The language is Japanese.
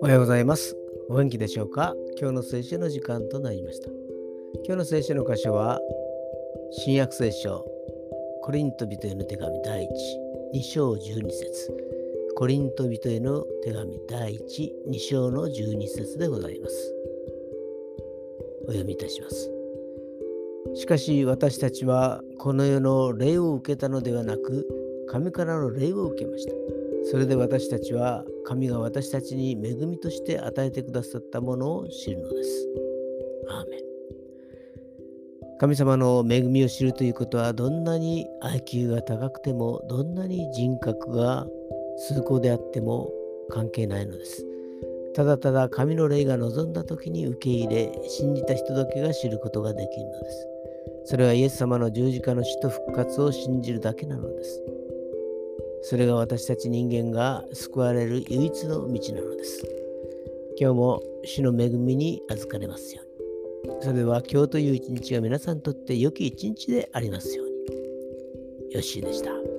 おはようございます。お元気でしょうか？今日の聖書の時間となりました。今日の聖書の箇所は、新約聖書、コリント人への手紙第1、2章12節コリント人への手紙第1、2章の12節でございます。お読みいたします。しかし私たちはこの世の霊を受けたのではなく、神からの霊を受けました。それで私たちは神が私たちに恵みとして与えてくださったものを知るのです。アーメン神様の恵みを知るということはどんなに IQ が高くてもどんなに人格が崇高であっても関係ないのです。ただただ神の霊が望んだ時に受け入れ信じた人だけが知ることができるのです。それはイエス様の十字架の死と復活を信じるだけなのです。それが私たち人間が救われる唯一の道なのです。今日も主の恵みに預かれますように。それでは今日という一日が皆さんにとって良き一日でありますように。よしでした。